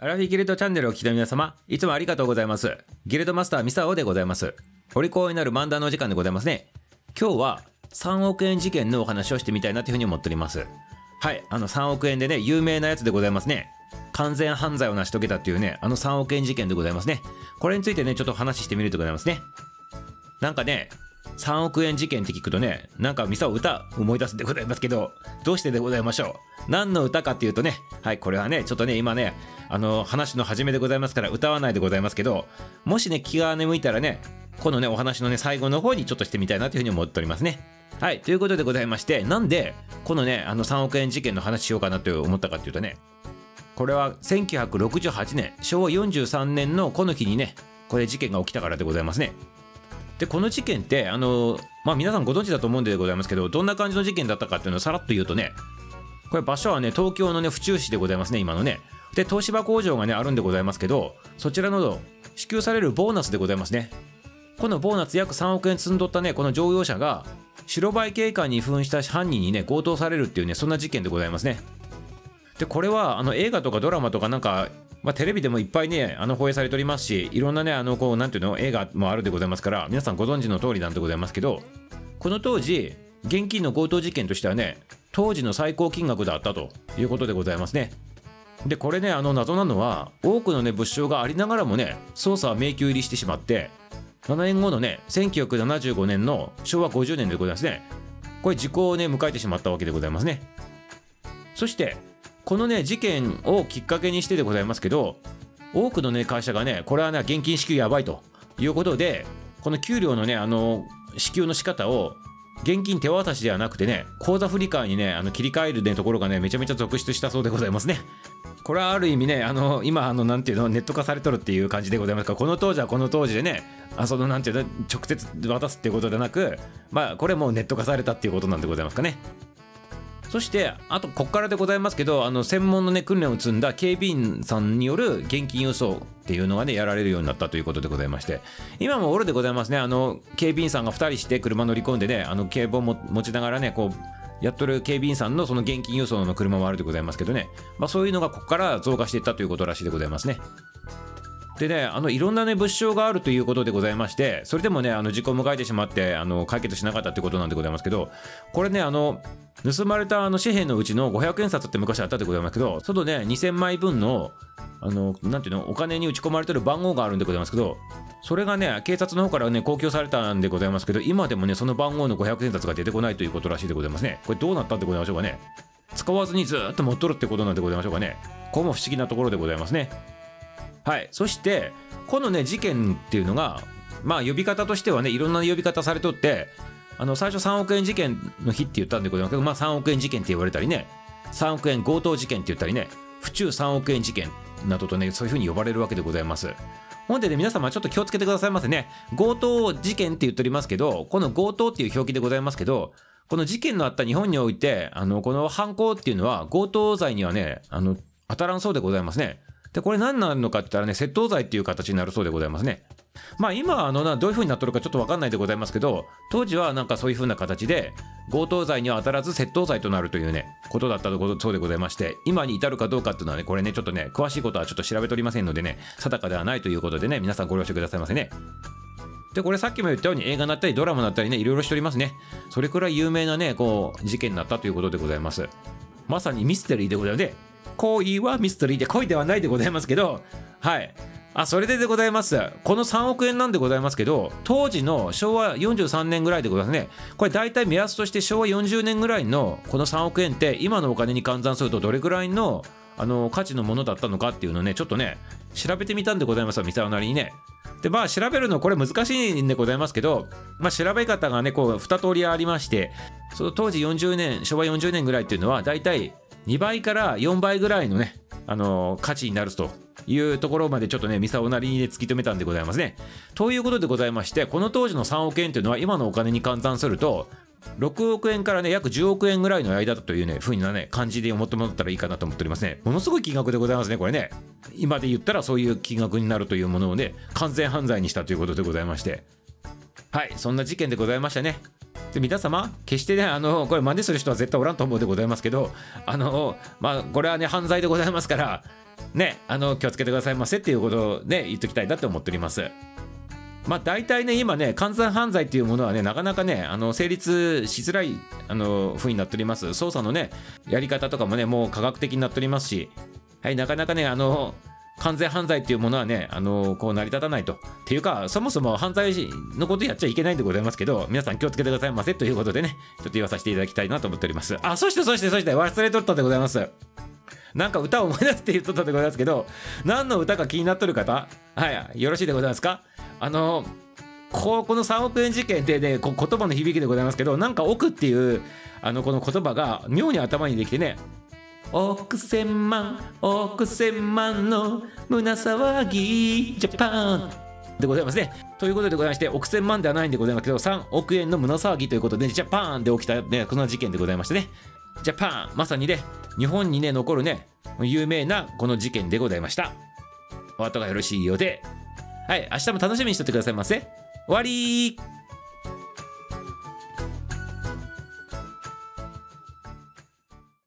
アラフィギルドチャンネルを聞きの皆様、いつもありがとうございます。ギルドマスターミサオでございます。お利口になる漫談のお時間でございますね。今日は3億円事件のお話をしてみたいなというふうに思っております。はい、あの3億円でね、有名なやつでございますね。完全犯罪を成し遂げたっていうね、あの3億円事件でございますね。これについてね、ちょっと話してみるでございますね。なんかね、3億円事件って聞くとね、なんかミサオ歌思い出すでございますけど、どうしてでございましょう？何の歌かっていうとね、はい、これはね、ちょっとね、今ね、あの、話の始めでございますから歌わないでございますけど、もしね、気が眠いたらね、このね、お話のね、最後の方にちょっとしてみたいなというふうに思っておりますね。はい、ということでございまして、なんで、このね、あの3億円事件の話しようかなと思ったかっていうとね、これは1968年、昭和43年のこの日にね、これ事件が起きたからでございますね。でこの事件ってあの、まあ、皆さんご存知だと思うんでございますけどどんな感じの事件だったかっていうのをさらっと言うとねこれ場所はね東京のね府中市でございますね今のね。で東芝工場がねあるんでございますけどそちらの支給されるボーナスでございますね。このボーナス約3億円積んどったねこの乗用車が白バイ警官に扮した犯人にね強盗されるっていうねそんな事件でございますね。でこれはあの映画とかドラマとかなんかまあ、テレビでもいっぱいね、あの放映されておりますし、いろんなね、あの、こう、なんていうの、映画もあるでございますから、皆さんご存知の通りなんでございますけど、この当時、現金の強盗事件としてはね、当時の最高金額だったということでございますね。で、これね、あの、謎なのは、多くのね、物証がありながらもね、捜査は迷宮入りしてしまって、7年後のね、1975年の昭和50年でございますね。これ、時効をね、迎えてしまったわけでございますね。そして、このね事件をきっかけにしてでございますけど多くのね会社がねこれはね現金支給やばいということでこの給料のねあの支給の仕方を現金手渡しではなくてね口座振り替えにねあの切り替えるねところがねめちゃめちゃ続出したそうでございますね。これはある意味ねあの今あのなんていうのネット化されとるっていう感じでございますからこの当時はこの当時でねあそのなんていうの直接渡すっていうことでなくまあこれもネット化されたっていうことなんでございますかね。そしてあとこっからでございますけどあの専門のね訓練を積んだ警備員さんによる現金輸送っていうのがねやられるようになったということでございまして今もおるでございますねあの警備員さんが2人して車乗り込んでねあの警棒も持ちながらねこうやっとる警備員さんのその現金輸送の車もあるでございますけどね、まあ、そういうのがここから増加していったということらしいでございますね。でね、あのいろんなね物証があるということでございましてそれでもねあの事故を迎えてしまってあの解決しなかったということなんでございますけどこれねあの盗まれたあの紙幣のうちの500円札って昔あったでございますけどそのね2000枚分のあのなんていうのお金に打ち込まれてる番号があるんでございますけどそれがね警察の方からね公表されたんでございますけど今でもねその番号の500円札が出てこないということらしいでございますね。これどうなったってございましょうかね。使わずにずっと持っとるってことなんでございましょうかね。これも不思議なところでございますね。はい、そしてこのね事件っていうのがまあ呼び方としてはねいろんな呼び方されとってあの最初3億円事件の日って言ったんでございますけど、まあ、3億円事件って言われたりね3億円強盗事件って言ったりね府中3億円事件などとねそういうふうに呼ばれるわけでございます。ほんでね皆様ちょっと気をつけてくださいませね強盗事件って言っておりますけどこの強盗っていう表記でございますけどこの事件のあった日本においてあのこの犯行っていうのは強盗罪にはねあの当たらんそうでございますね。で、これ何なのかって言ったらね、窃盗罪っていう形になるそうでございますね。まあ今、あのな、どういう風になっとるかちょっとわかんないでございますけど、当時はなんかそういう風な形で、強盗罪には当たらず窃盗罪となるというね、ことだったそうでございまして、今に至るかどうかっていうのはね、これね、ちょっとね、詳しいことはちょっと調べておりませんのでね、定かではないということでね、皆さんご了承くださいませね。で、これさっきも言ったように映画になったりドラマになったりね、いろいろしておりますね。それくらい有名なね、こう、事件になったということでございます。まさにミステリーでございますね。恋はミステリーで恋ではないでございますけどはい。あそれででございます。この3億円なんでございますけど当時の昭和43年ぐらいでございますね。これ大体目安として昭和40年ぐらいのこの3億円って今のお金に換算するとどれぐらいのあの価値のものだったのかっていうのをねちょっとね調べてみたんでございますミサオなりにね。でまあ調べるのこれ難しいんでございますけど、まあ、調べ方がねこう2通りありましてその当時40年昭和40年ぐらいっていうのは大体2倍から4倍ぐらいのね、あの、価値になるというところまでちょっとね、ミサオなりに、ね、突き止めたんでございますね。ということでございまして、この当時の3億円というのは今のお金に換算すると、6億円からね、約10億円ぐらいの間だというね、ふうなね、感じで思ってもらったらいいかなと思っておりますね。ものすごい金額でございますね、これね。今で言ったらそういう金額になるというものをね、完全犯罪にしたということでございまして。はい、そんな事件でございましたね。で皆様決してねあのこれ真似する人は絶対おらんと思うでございますけどあのまあこれはね犯罪でございますからねあの気をつけてくださいませっていうことをね言っときたいなと思っております。まあ大体ね今ね完全犯罪っていうものはねなかなかねあの成立しづらいあの風になっております。捜査のねやり方とかもねもう科学的になっておりますしはいなかなかねあの完全犯罪っていうものはね、あのこう成り立たないと。っていうか、そもそも犯罪のことやっちゃいけないんでございますけど、皆さん気をつけてくださいませということでね、ちょっと言わさせていただきたいなと思っております。あ、そしてそしてそして忘れとったでございます。なんか歌を思い出して言っとったでございますけど、何の歌か気になっとる方はい、よろしいでございますか？あのここの3億円事件で、ね、こ言葉の響きでございますけど、なんか億っていうあのこの言葉が妙に頭にできてね、億千万億千万の胸騒ぎジャパンでございますね。ということでございまして、億千万ではないんでございますけど、3億円の胸騒ぎということで、ジャパンで起きた、ね、この事件でございましてね。ジャパンまさにね、日本にね、残るね、有名なこの事件でございました。お後がよろしいようで、はい、明日も楽しみにしとってくださいませ。終わり